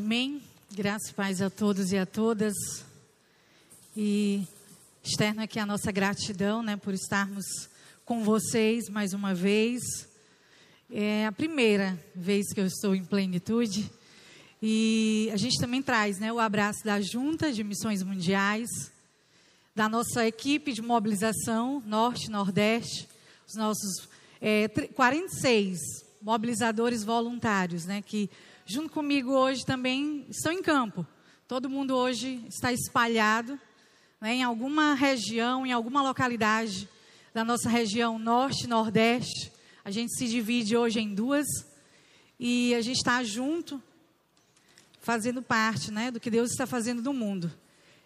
Amém. Graças e paz a todos e a todas. E externo aqui a nossa gratidão, né, por estarmos com vocês mais uma vez. É a primeira vez que eu estou em plenitude. E a gente também traz, né, o abraço da Junta de Missões Mundiais, da nossa equipe de mobilização Norte, Nordeste, os nossos é, 46 mobilizadores voluntários, né, que junto comigo hoje também estão em campo. Todo mundo hoje está espalhado né, em alguma região, em alguma localidade da nossa região norte nordeste. A gente se divide hoje em duas e a gente está junto, fazendo parte né, do que Deus está fazendo no mundo.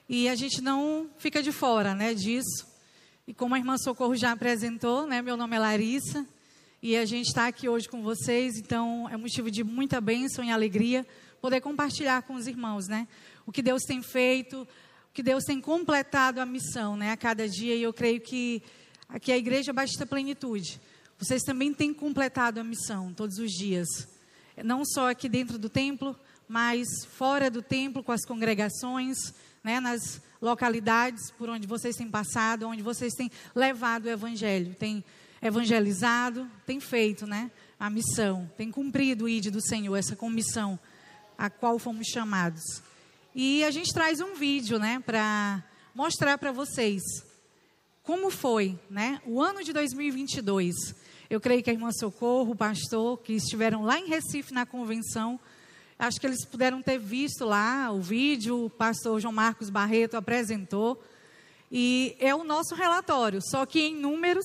E a gente não fica de fora né, disso. E como a irmã Socorro já apresentou, né, meu nome é Larissa. E a gente está aqui hoje com vocês, então é motivo de muita bênção e alegria poder compartilhar com os irmãos, né? O que Deus tem feito, o que Deus tem completado a missão, né? A cada dia, e eu creio que aqui a Igreja Batista Plenitude, vocês também têm completado a missão todos os dias. Não só aqui dentro do templo, mas fora do templo, com as congregações, né? Nas localidades por onde vocês têm passado, onde vocês têm levado o Evangelho. Tem evangelizado, tem feito, né? A missão, tem cumprido o ID do Senhor, essa comissão a qual fomos chamados. E a gente traz um vídeo, né, para mostrar para vocês como foi, né, o ano de 2022. Eu creio que a irmã Socorro, o pastor, que estiveram lá em Recife na convenção, acho que eles puderam ter visto lá o vídeo, o pastor João Marcos Barreto apresentou. E é o nosso relatório, só que em números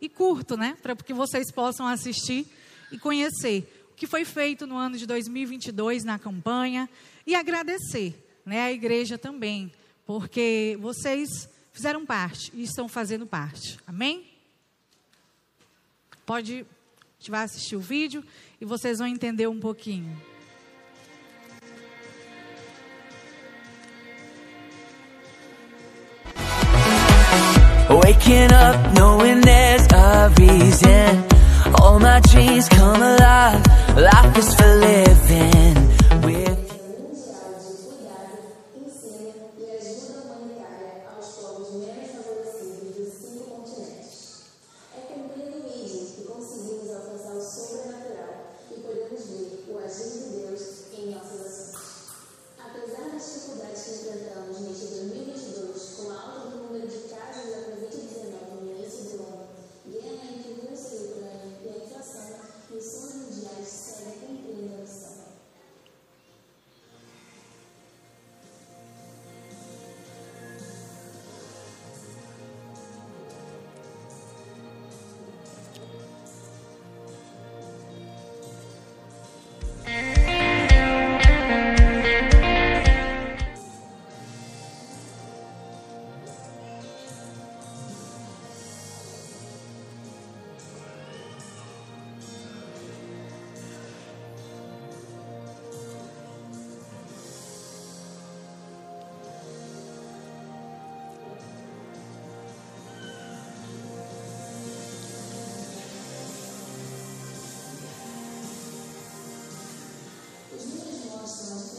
e curto, né? Para que vocês possam assistir e conhecer o que foi feito no ano de 2022 na campanha e agradecer, né? A igreja também, porque vocês fizeram parte e estão fazendo parte. Amém? Pode, a gente vai assistir o vídeo e vocês vão entender um pouquinho. Waking up knowing there's a reason. All my dreams come começar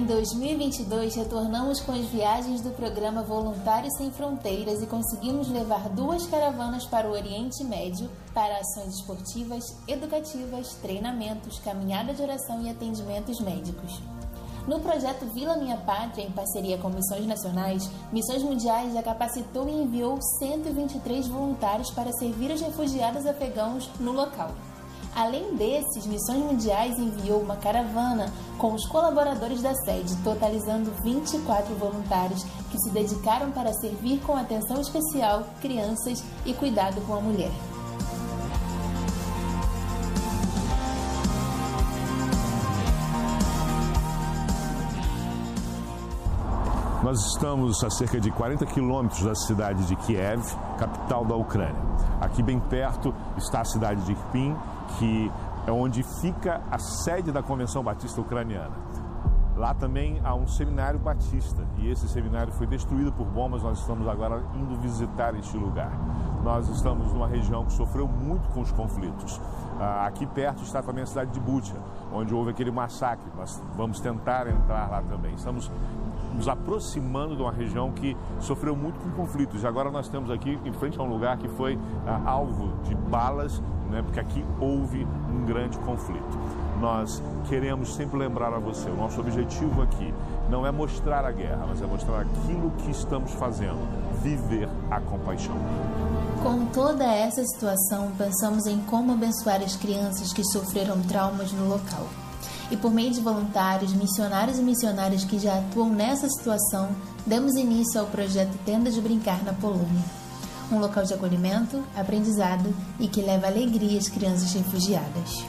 2022, retornamos com as viagens do programa Voluntários Sem Fronteiras e conseguimos levar duas caravanas para o Oriente Médio para ações esportivas, educativas, treinamentos, caminhada de oração e atendimentos médicos. No projeto Vila Minha Pátria, em parceria com Missões Nacionais, Missões Mundiais já capacitou e enviou 123 voluntários para servir os refugiados afegãos no local. Além desses, Missões Mundiais enviou uma caravana com os colaboradores da sede, totalizando 24 voluntários que se dedicaram para servir com atenção especial crianças e cuidado com a mulher. Nós estamos a cerca de 40 quilômetros da cidade de Kiev, capital da Ucrânia. Aqui bem perto está a cidade de Irpin, que é onde fica a sede da Convenção Batista Ucraniana. Lá também há um seminário batista e esse seminário foi destruído por bombas. Nós estamos agora indo visitar este lugar. Nós estamos numa região que sofreu muito com os conflitos. Ah, aqui perto está também a cidade de Bucha, onde houve aquele massacre. Nós vamos tentar entrar lá também. Estamos nos aproximando de uma região que sofreu muito com conflitos. E agora nós estamos aqui em frente a um lugar que foi ah, alvo de balas né? porque aqui houve um grande conflito. Nós queremos sempre lembrar a você: o nosso objetivo aqui não é mostrar a guerra, mas é mostrar aquilo que estamos fazendo viver a compaixão. Com toda essa situação, pensamos em como abençoar as crianças que sofreram traumas no local. E por meio de voluntários, missionários e missionárias que já atuam nessa situação, demos início ao projeto Tenda de Brincar na Polônia um local de acolhimento, aprendizado e que leva alegria às crianças refugiadas.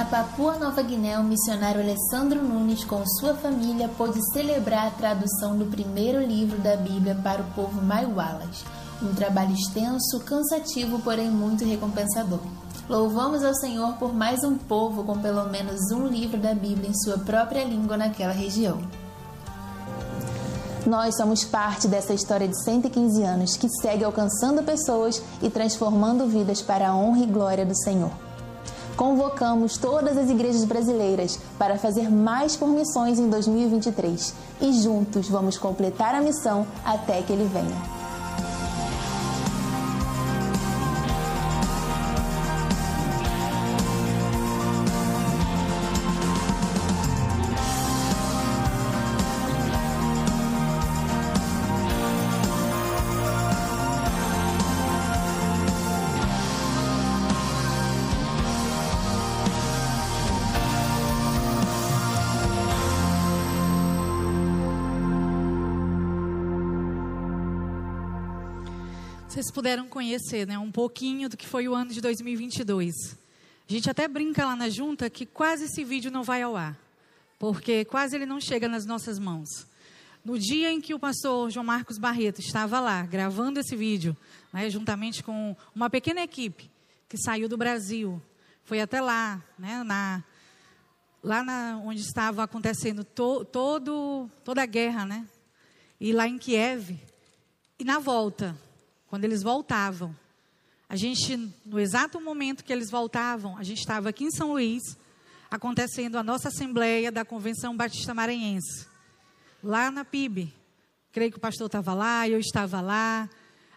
Na Papua Nova Guiné, o missionário Alessandro Nunes, com sua família, pôde celebrar a tradução do primeiro livro da Bíblia para o povo Maiwalas. Um trabalho extenso, cansativo, porém muito recompensador. Louvamos ao Senhor por mais um povo com pelo menos um livro da Bíblia em sua própria língua naquela região. Nós somos parte dessa história de 115 anos que segue alcançando pessoas e transformando vidas para a honra e glória do Senhor. Convocamos todas as igrejas brasileiras para fazer mais por missões em 2023 e juntos vamos completar a missão até que ele venha. Puderam conhecer né, um pouquinho do que foi o ano de 2022. A gente até brinca lá na junta que quase esse vídeo não vai ao ar, porque quase ele não chega nas nossas mãos. No dia em que o pastor João Marcos Barreto estava lá gravando esse vídeo, né, juntamente com uma pequena equipe que saiu do Brasil, foi até lá, né, na, lá na, onde estava acontecendo to, todo, toda a guerra, né, e lá em Kiev, e na volta, quando eles voltavam. A gente, no exato momento que eles voltavam, a gente estava aqui em São Luís, acontecendo a nossa assembleia da Convenção Batista Maranhense, lá na PIB. Creio que o pastor estava lá, eu estava lá.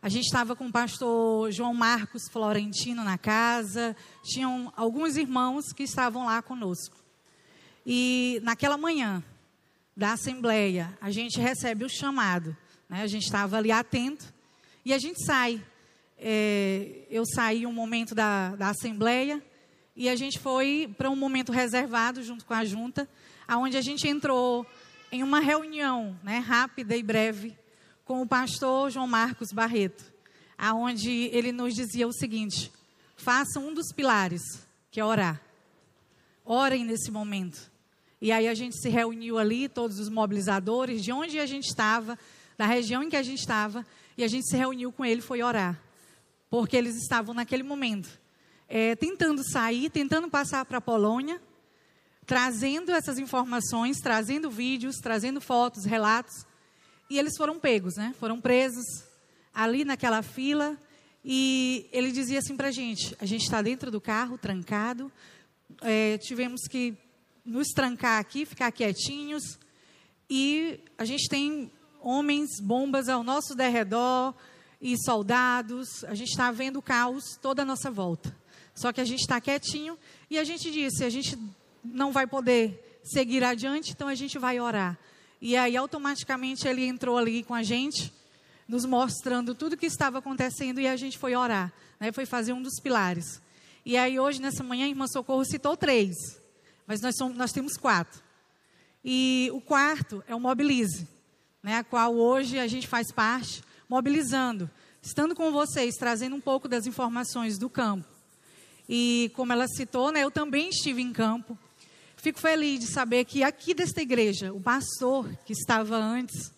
A gente estava com o pastor João Marcos Florentino na casa. Tinham alguns irmãos que estavam lá conosco. E naquela manhã da assembleia, a gente recebe o chamado. Né? A gente estava ali atento e a gente sai. É, eu saí um momento da, da Assembleia e a gente foi para um momento reservado junto com a junta, aonde a gente entrou em uma reunião né, rápida e breve com o pastor João Marcos Barreto, aonde ele nos dizia o seguinte: façam um dos pilares, que é orar. Orem nesse momento. E aí a gente se reuniu ali, todos os mobilizadores, de onde a gente estava, da região em que a gente estava, e a gente se reuniu com ele foi orar. Porque eles estavam naquele momento é, tentando sair, tentando passar para a Polônia, trazendo essas informações, trazendo vídeos, trazendo fotos, relatos. E eles foram pegos, né? Foram presos ali naquela fila. E ele dizia assim para a gente: a gente está dentro do carro, trancado, é, tivemos que nos trancar aqui, ficar quietinhos, e a gente tem homens, bombas ao nosso derredor e soldados, a gente está vendo caos toda a nossa volta. Só que a gente está quietinho e a gente disse: a gente não vai poder seguir adiante, então a gente vai orar. E aí, automaticamente, ele entrou ali com a gente, nos mostrando tudo o que estava acontecendo e a gente foi orar, né? foi fazer um dos pilares. E aí, hoje, nessa manhã, a irmã Socorro citou três, mas nós, somos, nós temos quatro. E o quarto é o Mobilize, né? a qual hoje a gente faz parte, mobilizando, estando com vocês, trazendo um pouco das informações do campo. E como ela citou, né, eu também estive em campo. Fico feliz de saber que aqui desta igreja, o pastor que estava antes,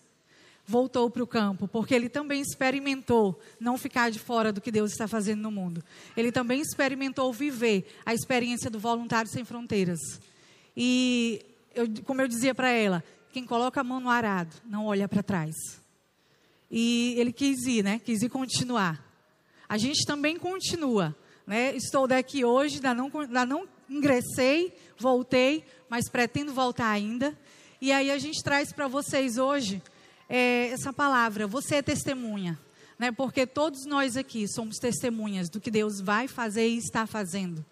voltou para o campo, porque ele também experimentou não ficar de fora do que Deus está fazendo no mundo. Ele também experimentou viver a experiência do Voluntário Sem Fronteiras. E, eu, como eu dizia para ela, quem coloca a mão no arado não olha para trás. E ele quis ir, né? Quis ir continuar. A gente também continua. Né? Estou daqui hoje, ainda não, ainda não ingressei, voltei, mas pretendo voltar ainda. E aí a gente traz para vocês hoje é, essa palavra. Você é testemunha, né? Porque todos nós aqui somos testemunhas do que Deus vai fazer e está fazendo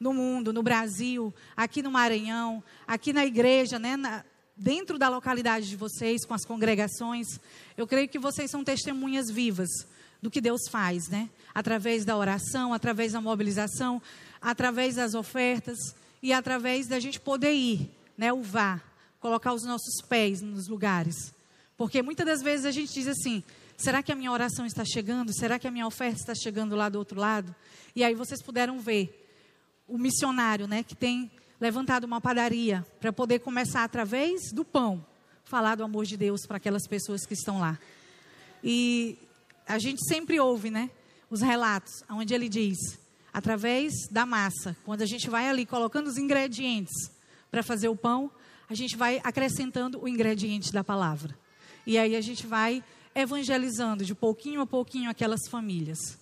no mundo, no Brasil, aqui no Maranhão, aqui na igreja, né? Na, dentro da localidade de vocês, com as congregações. Eu creio que vocês são testemunhas vivas do que Deus faz, né? Através da oração, através da mobilização, através das ofertas e através da gente poder ir, né, o vá, colocar os nossos pés nos lugares. Porque muitas das vezes a gente diz assim: será que a minha oração está chegando? Será que a minha oferta está chegando lá do outro lado? E aí vocês puderam ver o missionário, né, que tem levantado uma padaria para poder começar através do pão falar do amor de Deus para aquelas pessoas que estão lá. E a gente sempre ouve, né, os relatos onde ele diz: através da massa. Quando a gente vai ali colocando os ingredientes para fazer o pão, a gente vai acrescentando o ingrediente da palavra. E aí a gente vai evangelizando de pouquinho a pouquinho aquelas famílias.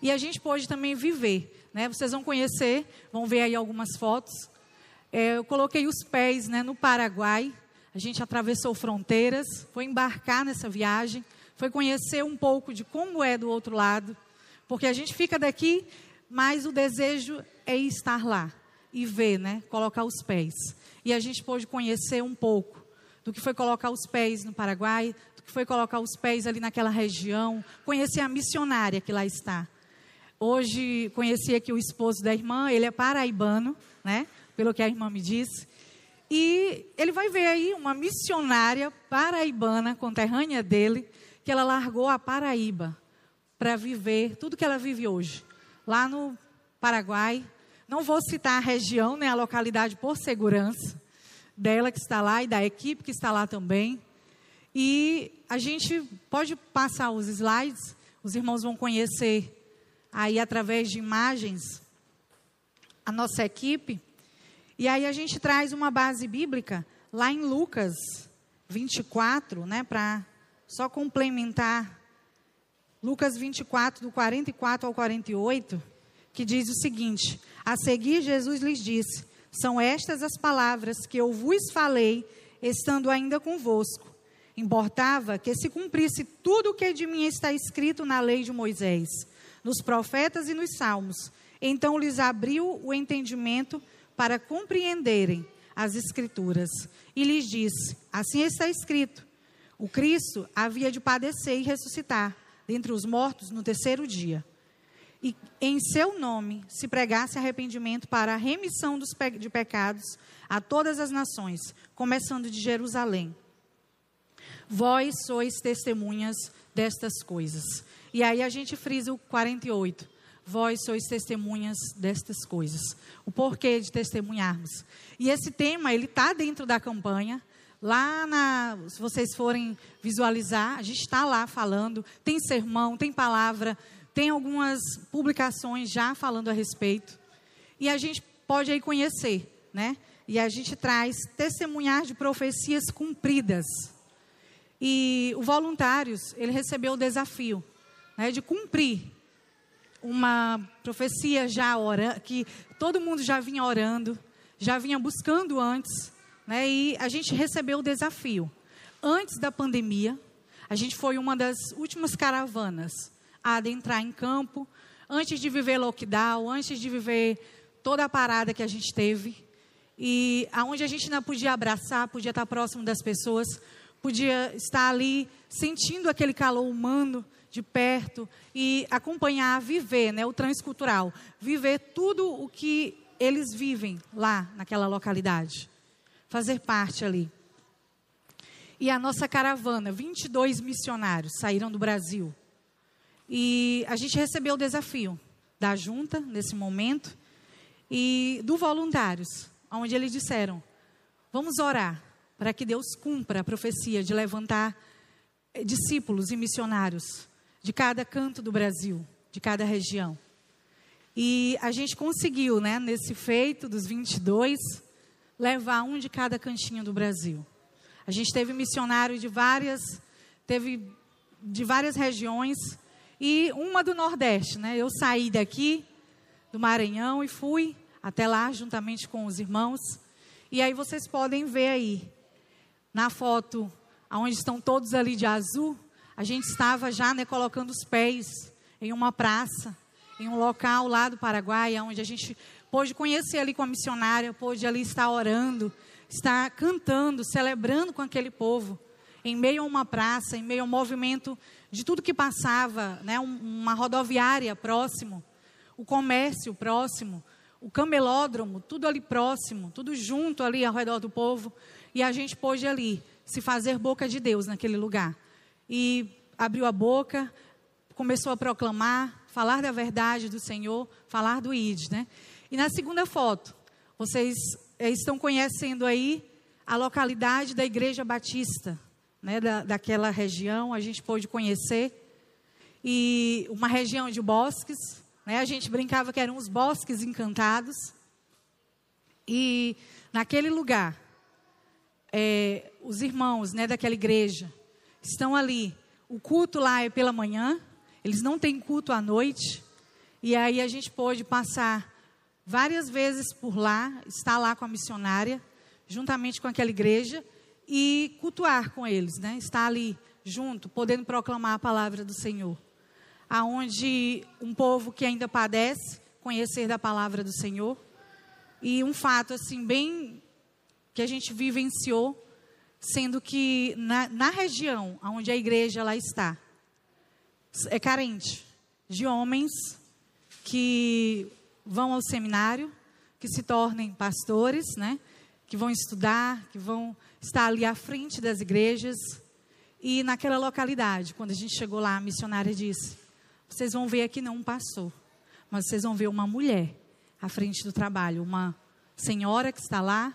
E a gente pode também viver, né? Vocês vão conhecer, vão ver aí algumas fotos. É, eu coloquei os pés né, no Paraguai. A gente atravessou fronteiras, foi embarcar nessa viagem, foi conhecer um pouco de como é do outro lado, porque a gente fica daqui mas o desejo é estar lá e ver, né? Colocar os pés. E a gente pôde conhecer um pouco do que foi colocar os pés no Paraguai, do que foi colocar os pés ali naquela região, conhecer a missionária que lá está. Hoje conheci aqui o esposo da irmã, ele é paraibano, né? Pelo que a irmã me disse. E ele vai ver aí uma missionária paraibana, conterrânea dele, que ela largou a Paraíba para viver tudo que ela vive hoje lá no Paraguai. Não vou citar a região, né, a localidade por segurança dela que está lá e da equipe que está lá também. E a gente pode passar os slides, os irmãos vão conhecer aí através de imagens a nossa equipe. E aí a gente traz uma base bíblica lá em Lucas 24, né, para só complementar Lucas 24, do 44 ao 48, que diz o seguinte: A seguir, Jesus lhes disse: São estas as palavras que eu vos falei, estando ainda convosco. Importava que se cumprisse tudo o que de mim está escrito na lei de Moisés, nos profetas e nos salmos. Então lhes abriu o entendimento para compreenderem as Escrituras. E lhes disse: Assim está escrito: O Cristo havia de padecer e ressuscitar dentre os mortos no terceiro dia. E em seu nome se pregasse arrependimento para a remissão dos pe de pecados a todas as nações, começando de Jerusalém. Vós sois testemunhas destas coisas. E aí a gente frisa o 48. Vós sois testemunhas destas coisas. O porquê de testemunharmos. E esse tema, ele está dentro da campanha. Lá na, se vocês forem visualizar, a gente está lá falando, tem sermão, tem palavra, tem algumas publicações já falando a respeito. E a gente pode aí conhecer, né? E a gente traz testemunhar de profecias cumpridas. E o Voluntários, ele recebeu o desafio né, de cumprir uma profecia já ora, que todo mundo já vinha orando, já vinha buscando antes, né? E a gente recebeu o desafio. Antes da pandemia, a gente foi uma das últimas caravanas a adentrar em campo, antes de viver lockdown, antes de viver toda a parada que a gente teve, e aonde a gente não podia abraçar, podia estar próximo das pessoas, podia estar ali sentindo aquele calor humano de perto e acompanhar, viver, né, o transcultural, viver tudo o que eles vivem lá naquela localidade, fazer parte ali. E a nossa caravana, 22 missionários saíram do Brasil. E a gente recebeu o desafio da junta nesse momento e do voluntários, onde eles disseram: "Vamos orar para que Deus cumpra a profecia de levantar eh, discípulos e missionários de cada canto do Brasil, de cada região. E a gente conseguiu, né, nesse feito dos 22, levar um de cada cantinho do Brasil. A gente teve missionário de várias, teve de várias regiões e uma do Nordeste, né? Eu saí daqui do Maranhão e fui até lá juntamente com os irmãos. E aí vocês podem ver aí na foto onde estão todos ali de azul, a gente estava já né, colocando os pés em uma praça, em um local lá do Paraguai, onde a gente pôde conhecer ali com a missionária, pôde ali estar orando, estar cantando, celebrando com aquele povo, em meio a uma praça, em meio ao movimento de tudo que passava, né, uma rodoviária próximo, o comércio próximo, o camelódromo, tudo ali próximo, tudo junto ali ao redor do povo, e a gente pôde ali se fazer boca de Deus naquele lugar e abriu a boca, começou a proclamar, falar da verdade do Senhor, falar do ID, né? E na segunda foto, vocês eh, estão conhecendo aí a localidade da Igreja Batista, né, da, daquela região, a gente pôde conhecer. E uma região de bosques, né, a gente brincava que eram os bosques encantados. E naquele lugar, é, os irmãos né, daquela igreja, estão ali. O culto lá é pela manhã, eles não têm culto à noite. E aí a gente pôde passar várias vezes por lá, estar lá com a missionária, juntamente com aquela igreja, e cultuar com eles, né? Estar ali junto, podendo proclamar a palavra do Senhor. Aonde um povo que ainda padece, conhecer da palavra do Senhor. E um fato assim bem que a gente vivenciou sendo que na, na região onde a igreja lá está, é carente de homens que vão ao seminário, que se tornem pastores, né? que vão estudar, que vão estar ali à frente das igrejas. E naquela localidade, quando a gente chegou lá, a missionária disse: Vocês vão ver aqui não um pastor, mas vocês vão ver uma mulher à frente do trabalho, uma senhora que está lá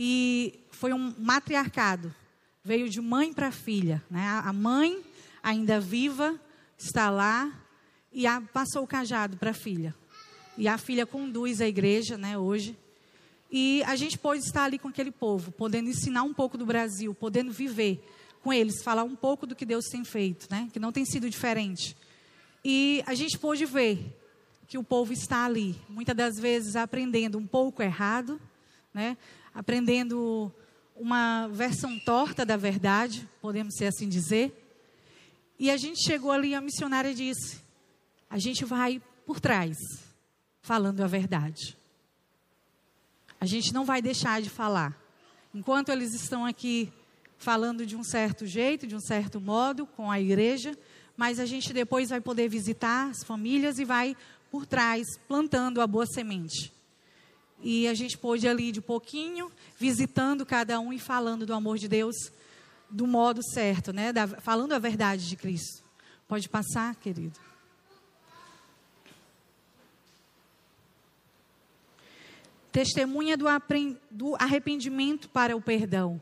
e foi um matriarcado. Veio de mãe para filha. Né? A mãe, ainda viva, está lá e a, passou o cajado para a filha. E a filha conduz a igreja né, hoje. E a gente pode estar ali com aquele povo, podendo ensinar um pouco do Brasil, podendo viver com eles, falar um pouco do que Deus tem feito, né? que não tem sido diferente. E a gente pôde ver que o povo está ali, muitas das vezes aprendendo um pouco errado, né? Aprendendo uma versão torta da verdade, podemos ser assim dizer. E a gente chegou ali, a missionária disse: a gente vai por trás, falando a verdade. A gente não vai deixar de falar. Enquanto eles estão aqui falando de um certo jeito, de um certo modo, com a igreja, mas a gente depois vai poder visitar as famílias e vai por trás, plantando a boa semente. E a gente pôde ali de pouquinho, visitando cada um e falando do amor de Deus do modo certo, né? Da, falando a verdade de Cristo. Pode passar, querido. Testemunha do, do arrependimento para o perdão.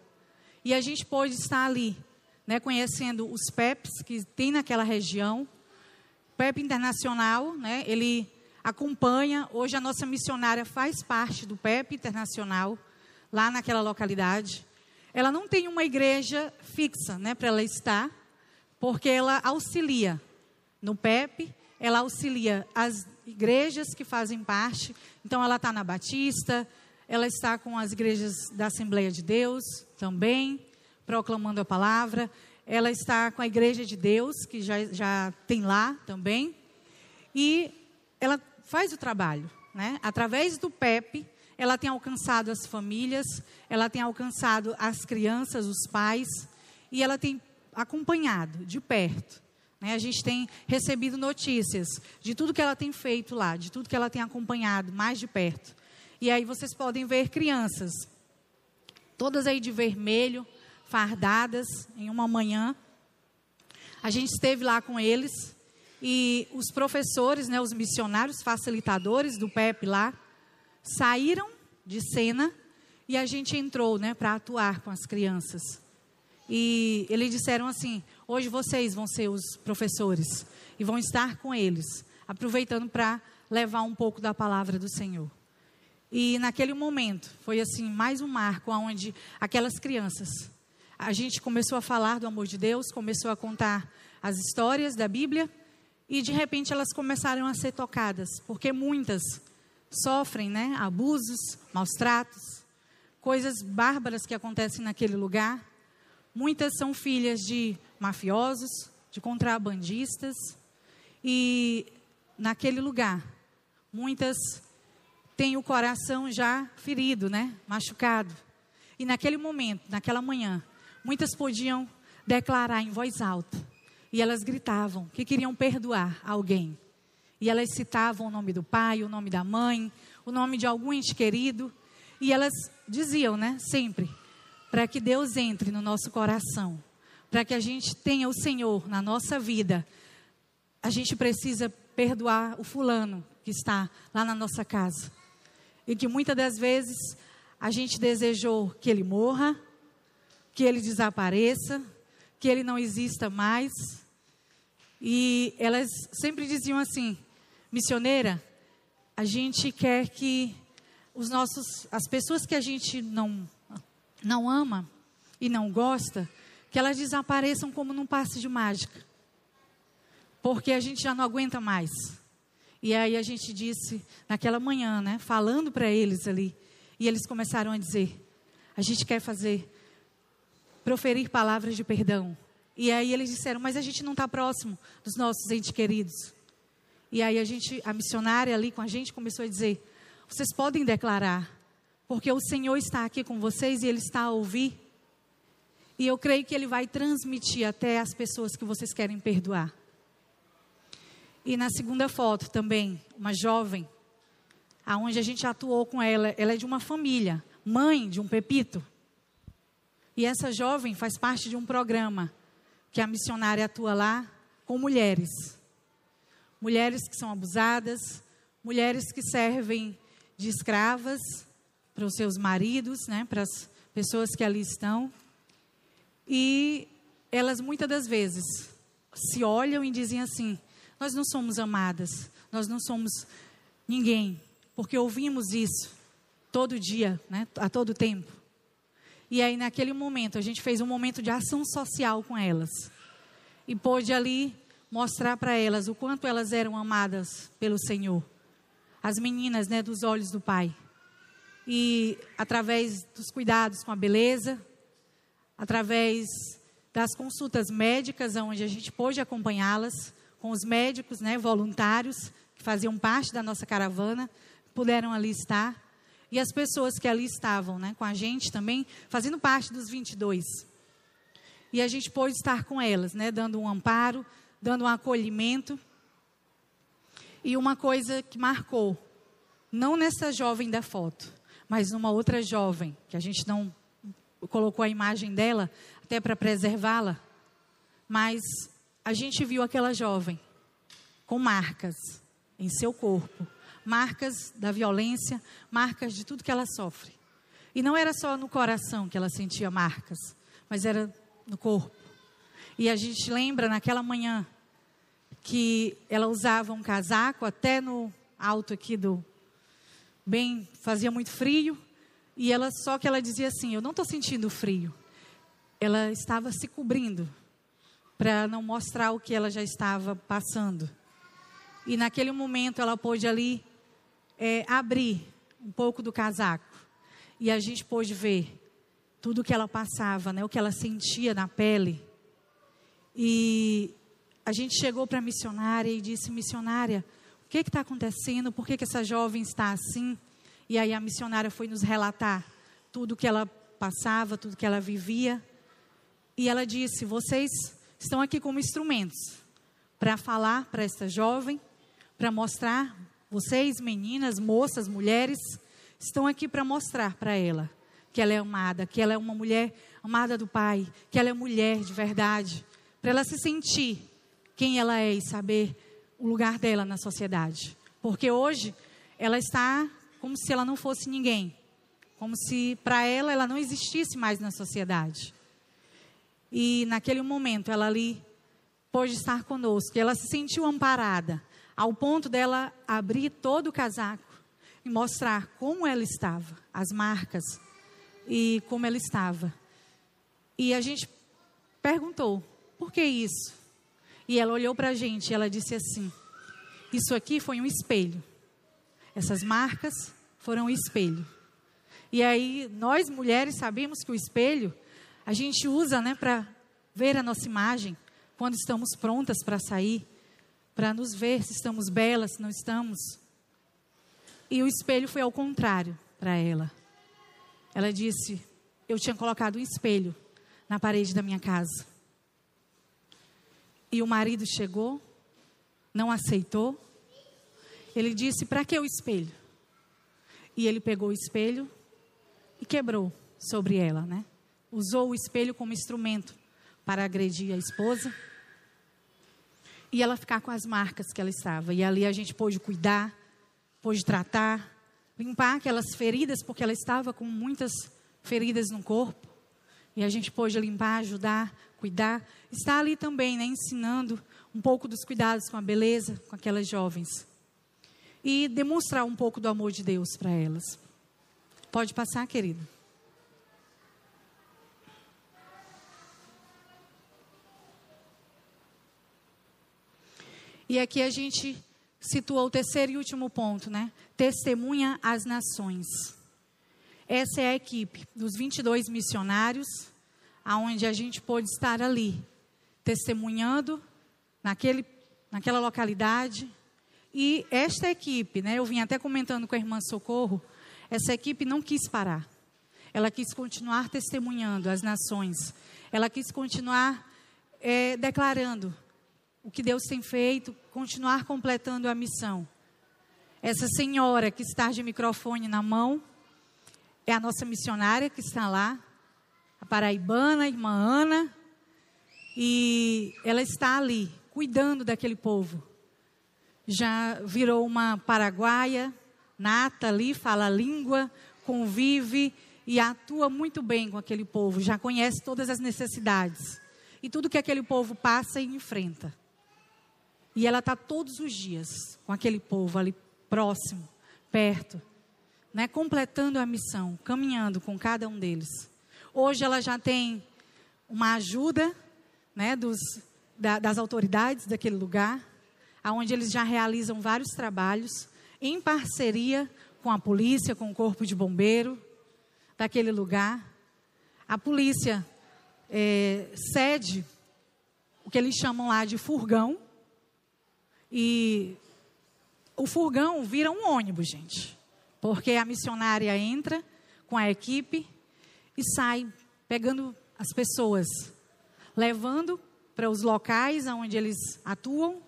E a gente pôde estar ali, né, conhecendo os PEPs que tem naquela região. PEP Internacional, né, ele acompanha. Hoje a nossa missionária faz parte do PEP Internacional, lá naquela localidade. Ela não tem uma igreja fixa né, para ela estar, porque ela auxilia no PEP ela auxilia as igrejas que fazem parte. Então, ela está na Batista, ela está com as igrejas da Assembleia de Deus também, proclamando a palavra. Ela está com a Igreja de Deus, que já, já tem lá também. E ela faz o trabalho. Né? Através do PEP, ela tem alcançado as famílias, ela tem alcançado as crianças, os pais, e ela tem acompanhado de perto. Né? A gente tem recebido notícias de tudo que ela tem feito lá, de tudo que ela tem acompanhado mais de perto. E aí vocês podem ver crianças, todas aí de vermelho, fardadas, em uma manhã. A gente esteve lá com eles e os professores, né, os missionários facilitadores do PEP lá, saíram de cena e a gente entrou né, para atuar com as crianças. E eles disseram assim: hoje vocês vão ser os professores e vão estar com eles, aproveitando para levar um pouco da palavra do Senhor. E naquele momento foi assim mais um marco onde aquelas crianças a gente começou a falar do amor de Deus, começou a contar as histórias da Bíblia e de repente elas começaram a ser tocadas, porque muitas sofrem, né, abusos, maus tratos, coisas bárbaras que acontecem naquele lugar. Muitas são filhas de mafiosos, de contrabandistas e naquele lugar muitas têm o coração já ferido, né, machucado. E naquele momento, naquela manhã, muitas podiam declarar em voz alta e elas gritavam que queriam perdoar alguém. E elas citavam o nome do pai, o nome da mãe, o nome de algum ente querido. E elas diziam, né, sempre, para que Deus entre no nosso coração, para que a gente tenha o Senhor na nossa vida, a gente precisa perdoar o fulano que está lá na nossa casa. E que muitas das vezes a gente desejou que ele morra, que ele desapareça, que ele não exista mais. E elas sempre diziam assim: missioneira, a gente quer que os nossos, as pessoas que a gente não, não ama e não gosta, que elas desapareçam como num passe de mágica. Porque a gente já não aguenta mais. E aí a gente disse, naquela manhã, né, falando para eles ali, e eles começaram a dizer: a gente quer fazer proferir palavras de perdão. E aí eles disseram, mas a gente não está próximo dos nossos entes queridos. E aí a gente, a missionária ali com a gente começou a dizer, vocês podem declarar, porque o Senhor está aqui com vocês e Ele está a ouvir. E eu creio que Ele vai transmitir até as pessoas que vocês querem perdoar. E na segunda foto também, uma jovem, aonde a gente atuou com ela, ela é de uma família, mãe de um pepito. E essa jovem faz parte de um programa que a missionária atua lá com mulheres. Mulheres que são abusadas, mulheres que servem de escravas para os seus maridos, né, para as pessoas que ali estão. E elas muitas das vezes se olham e dizem assim: Nós não somos amadas, nós não somos ninguém, porque ouvimos isso todo dia, né, a todo tempo. E aí, naquele momento, a gente fez um momento de ação social com elas. E pôde ali mostrar para elas o quanto elas eram amadas pelo Senhor. As meninas, né, dos olhos do Pai. E através dos cuidados com a beleza, através das consultas médicas, onde a gente pôde acompanhá-las, com os médicos, né, voluntários, que faziam parte da nossa caravana, puderam ali estar e as pessoas que ali estavam né, com a gente também, fazendo parte dos 22. E a gente pôde estar com elas, né, dando um amparo, dando um acolhimento. E uma coisa que marcou, não nessa jovem da foto, mas numa outra jovem, que a gente não colocou a imagem dela, até para preservá-la, mas a gente viu aquela jovem com marcas em seu corpo, marcas da violência, marcas de tudo que ela sofre. E não era só no coração que ela sentia marcas, mas era no corpo. E a gente lembra naquela manhã que ela usava um casaco até no alto aqui do bem, fazia muito frio, e ela só que ela dizia assim: "Eu não estou sentindo frio". Ela estava se cobrindo para não mostrar o que ela já estava passando. E naquele momento ela pôde ali é, abrir um pouco do casaco. E a gente pôde ver tudo o que ela passava, né? o que ela sentia na pele. E a gente chegou para a missionária e disse: Missionária, o que está acontecendo? Por que, que essa jovem está assim? E aí a missionária foi nos relatar tudo o que ela passava, tudo que ela vivia. E ela disse: Vocês estão aqui como instrumentos para falar para esta jovem, para mostrar, vocês, meninas, moças, mulheres, estão aqui para mostrar para ela que ela é amada, que ela é uma mulher amada do Pai, que ela é mulher de verdade, para ela se sentir quem ela é e saber o lugar dela na sociedade. Porque hoje ela está como se ela não fosse ninguém, como se para ela ela não existisse mais na sociedade. E naquele momento ela ali pôde estar conosco, ela se sentiu amparada, ao ponto dela abrir todo o casaco e mostrar como ela estava, as marcas e como ela estava. E a gente perguntou: por que isso? E ela olhou para a gente e ela disse assim: Isso aqui foi um espelho. Essas marcas foram um espelho. E aí, nós mulheres sabemos que o espelho a gente usa né, para ver a nossa imagem quando estamos prontas para sair, para nos ver se estamos belas, se não estamos. E o espelho foi ao contrário para ela. Ela disse: Eu tinha colocado um espelho na parede da minha casa. E o marido chegou, não aceitou. Ele disse: Para que o espelho? E ele pegou o espelho e quebrou sobre ela, né? Usou o espelho como instrumento para agredir a esposa e ela ficar com as marcas que ela estava. E ali a gente pôde cuidar, pôde tratar, limpar aquelas feridas, porque ela estava com muitas feridas no corpo. E a gente pôde limpar, ajudar, cuidar. Está ali também, né, ensinando um pouco dos cuidados com a beleza, com aquelas jovens. E demonstrar um pouco do amor de Deus para elas. Pode passar, querido. E aqui a gente situa o terceiro e último ponto, né? Testemunha as nações. Essa é a equipe dos 22 missionários, aonde a gente pôde estar ali, testemunhando naquele, naquela localidade. E esta equipe, né, eu vim até comentando com a irmã Socorro, essa equipe não quis parar. Ela quis continuar testemunhando as nações. Ela quis continuar é, declarando o que Deus tem feito, continuar completando a missão. Essa senhora que está de microfone na mão é a nossa missionária que está lá, a paraibana, a irmã Ana, e ela está ali, cuidando daquele povo. Já virou uma paraguaia, nata ali, fala a língua, convive e atua muito bem com aquele povo, já conhece todas as necessidades e tudo que aquele povo passa e enfrenta. E ela está todos os dias com aquele povo ali próximo, perto, né, completando a missão, caminhando com cada um deles. Hoje ela já tem uma ajuda né, dos, da, das autoridades daquele lugar, onde eles já realizam vários trabalhos em parceria com a polícia, com o corpo de bombeiro daquele lugar. A polícia é, cede o que eles chamam lá de furgão, e o furgão vira um ônibus, gente. Porque a missionária entra com a equipe e sai pegando as pessoas, levando para os locais onde eles atuam.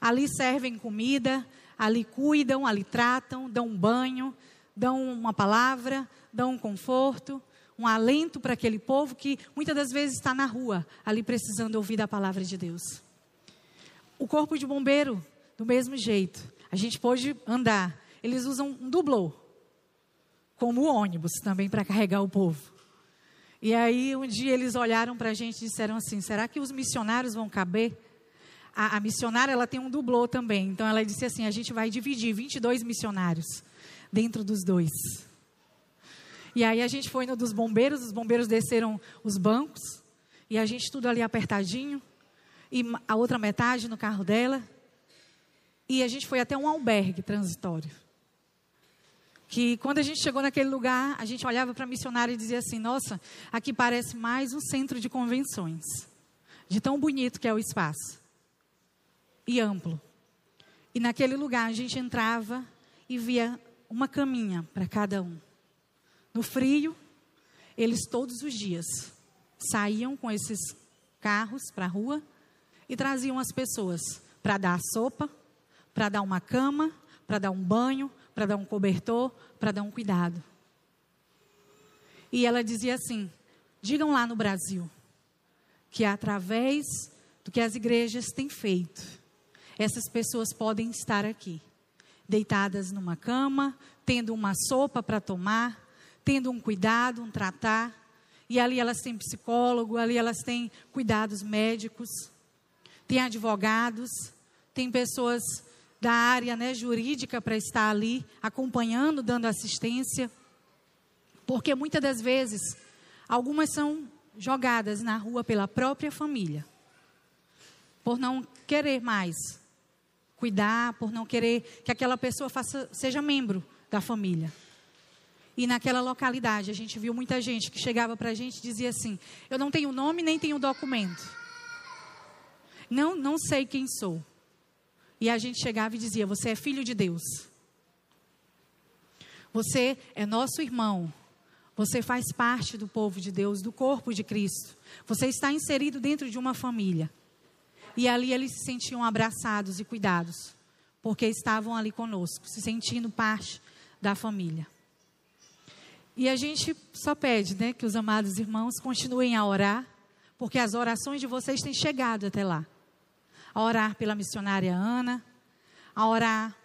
Ali servem comida, ali cuidam, ali tratam, dão um banho, dão uma palavra, dão um conforto, um alento para aquele povo que muitas das vezes está na rua, ali precisando ouvir da palavra de Deus. O corpo de bombeiro, do mesmo jeito. A gente pode andar. Eles usam um dublô, como ônibus também para carregar o povo. E aí um dia eles olharam para a gente e disseram assim: será que os missionários vão caber? A, a, missionária ela tem um dublô também. Então ela disse assim: a gente vai dividir 22 missionários dentro dos dois. E aí a gente foi no dos bombeiros, os bombeiros desceram os bancos e a gente tudo ali apertadinho e a outra metade no carro dela. E a gente foi até um albergue transitório. Que quando a gente chegou naquele lugar, a gente olhava para a missionária e dizia assim: Nossa, aqui parece mais um centro de convenções. De tão bonito que é o espaço. E amplo. E naquele lugar a gente entrava e via uma caminha para cada um. No frio, eles todos os dias saíam com esses carros para a rua e traziam as pessoas para dar sopa, para dar uma cama, para dar um banho, para dar um cobertor, para dar um cuidado. E ela dizia assim: digam lá no Brasil que através do que as igrejas têm feito, essas pessoas podem estar aqui, deitadas numa cama, tendo uma sopa para tomar, tendo um cuidado, um tratar. E ali elas têm psicólogo, ali elas têm cuidados médicos, tem advogados, tem pessoas da área né, jurídica para estar ali acompanhando, dando assistência. Porque muitas das vezes, algumas são jogadas na rua pela própria família, por não querer mais cuidar, por não querer que aquela pessoa faça, seja membro da família. E naquela localidade, a gente viu muita gente que chegava para a gente e dizia assim: Eu não tenho nome nem tenho documento. Não, não sei quem sou. E a gente chegava e dizia: Você é filho de Deus. Você é nosso irmão. Você faz parte do povo de Deus, do corpo de Cristo. Você está inserido dentro de uma família. E ali eles se sentiam abraçados e cuidados, porque estavam ali conosco, se sentindo parte da família. E a gente só pede, né, que os amados irmãos continuem a orar, porque as orações de vocês têm chegado até lá. A orar pela missionária Ana, a orar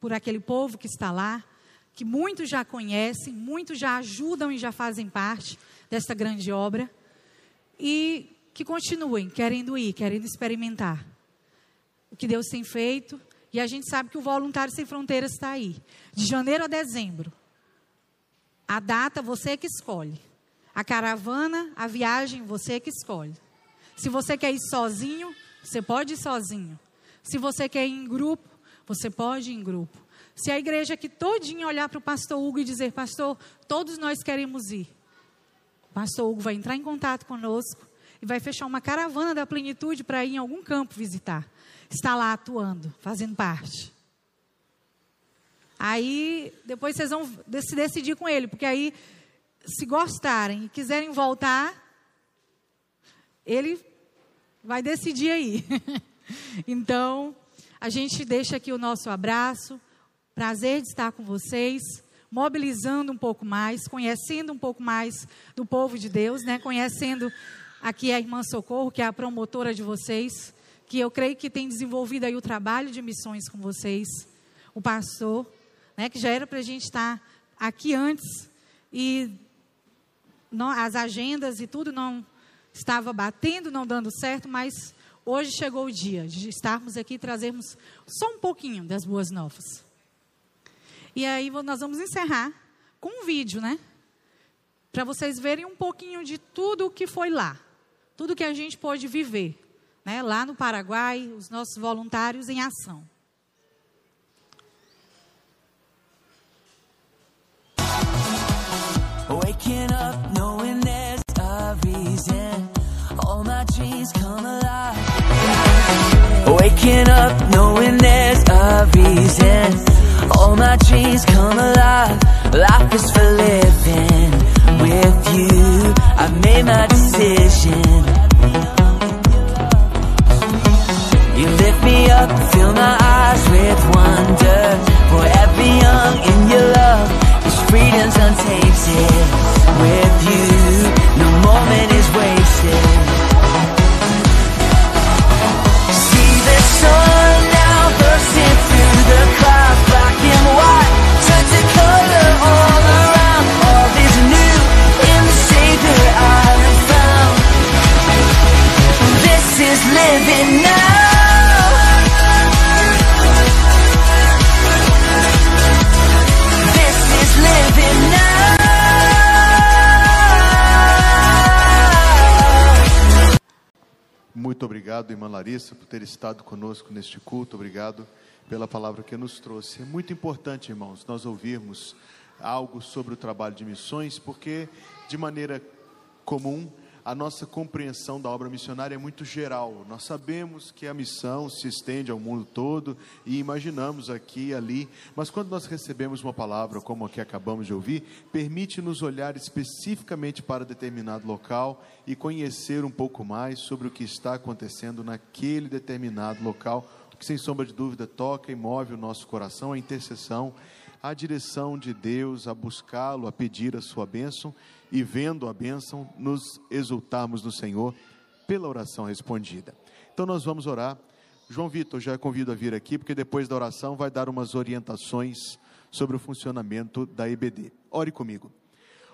por aquele povo que está lá, que muitos já conhecem, muitos já ajudam e já fazem parte desta grande obra. E que continuem querendo ir, querendo experimentar o que Deus tem feito. E a gente sabe que o Voluntário Sem Fronteiras está aí. De janeiro a dezembro. A data você é que escolhe. A caravana, a viagem, você é que escolhe. Se você quer ir sozinho, você pode ir sozinho. Se você quer ir em grupo, você pode ir em grupo. Se a igreja aqui todinha olhar para o pastor Hugo e dizer, pastor, todos nós queremos ir. O pastor Hugo vai entrar em contato conosco e vai fechar uma caravana da plenitude para ir em algum campo visitar. Está lá atuando, fazendo parte. Aí, depois vocês vão se decidir com ele, porque aí, se gostarem e quiserem voltar, ele vai decidir aí. então, a gente deixa aqui o nosso abraço. Prazer de estar com vocês, mobilizando um pouco mais, conhecendo um pouco mais do povo de Deus, né? Conhecendo aqui a irmã Socorro, que é a promotora de vocês, que eu creio que tem desenvolvido aí o trabalho de missões com vocês, o pastor, né, que já era para a gente estar aqui antes e não, as agendas e tudo não estava batendo, não dando certo, mas hoje chegou o dia de estarmos aqui e trazermos só um pouquinho das boas novas. E aí nós vamos encerrar com um vídeo, né? Para vocês verem um pouquinho de tudo o que foi lá tudo que a gente pôde viver, né? Lá no Paraguai, os nossos voluntários em ação. Waking up there's all my dreams come alive. Waking up knowing there's a reason all my dreams come alive. Life is for living with you. I made my decision. You lift me up, fill my eyes with wonder. Forever young in your love, this freedom's untainted. Ter estado conosco neste culto. Obrigado. pela palavra que nos trouxe. É muito importante, irmãos, nós ouvirmos algo sobre o trabalho de missões, porque de maneira comum a nossa compreensão da obra missionária é muito geral. Nós sabemos que a missão se estende ao mundo todo e imaginamos aqui e ali, mas quando nós recebemos uma palavra como a que acabamos de ouvir, permite-nos olhar especificamente para determinado local e conhecer um pouco mais sobre o que está acontecendo naquele determinado local, que sem sombra de dúvida toca e move o nosso coração, a intercessão a direção de Deus, a buscá-lo, a pedir a sua bênção e, vendo a bênção, nos exultarmos no Senhor pela oração respondida. Então, nós vamos orar. João Vitor, já convido a vir aqui, porque depois da oração vai dar umas orientações sobre o funcionamento da EBD. Ore comigo.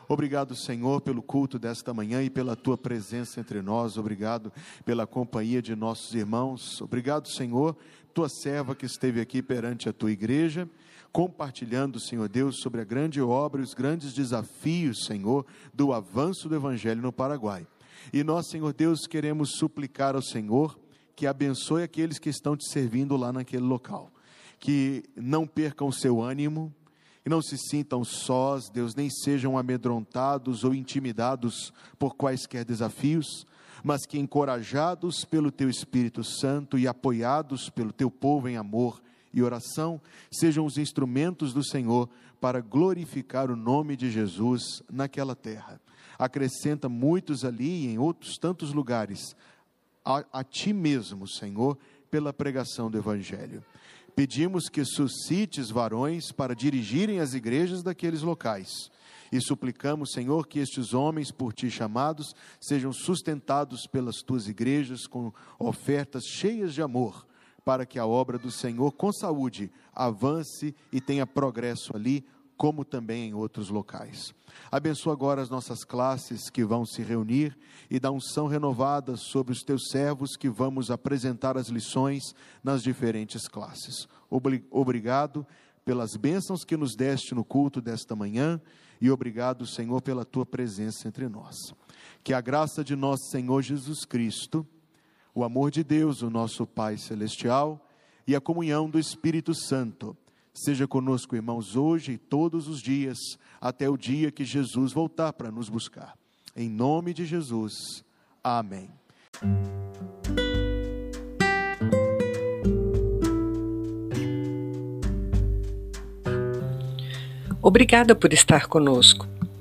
Obrigado, Senhor, pelo culto desta manhã e pela tua presença entre nós. Obrigado pela companhia de nossos irmãos. Obrigado, Senhor, tua serva que esteve aqui perante a tua igreja compartilhando, Senhor Deus, sobre a grande obra e os grandes desafios, Senhor, do avanço do Evangelho no Paraguai. E nós, Senhor Deus, queremos suplicar ao Senhor que abençoe aqueles que estão te servindo lá naquele local, que não percam o seu ânimo, que não se sintam sós, Deus, nem sejam amedrontados ou intimidados por quaisquer desafios, mas que encorajados pelo teu Espírito Santo e apoiados pelo teu povo em amor, e oração sejam os instrumentos do Senhor para glorificar o nome de Jesus naquela terra. Acrescenta muitos ali e em outros tantos lugares a, a ti mesmo, Senhor, pela pregação do Evangelho. Pedimos que suscites varões para dirigirem as igrejas daqueles locais. E suplicamos, Senhor, que estes homens por ti chamados sejam sustentados pelas tuas igrejas com ofertas cheias de amor para que a obra do Senhor, com saúde, avance e tenha progresso ali, como também em outros locais. Abençoa agora as nossas classes que vão se reunir e dá unção renovada sobre os teus servos que vamos apresentar as lições nas diferentes classes. Obrigado pelas bênçãos que nos deste no culto desta manhã e obrigado, Senhor, pela tua presença entre nós. Que a graça de nosso Senhor Jesus Cristo o amor de Deus, o nosso Pai Celestial, e a comunhão do Espírito Santo. Seja conosco, irmãos, hoje e todos os dias, até o dia que Jesus voltar para nos buscar. Em nome de Jesus. Amém. Obrigada por estar conosco.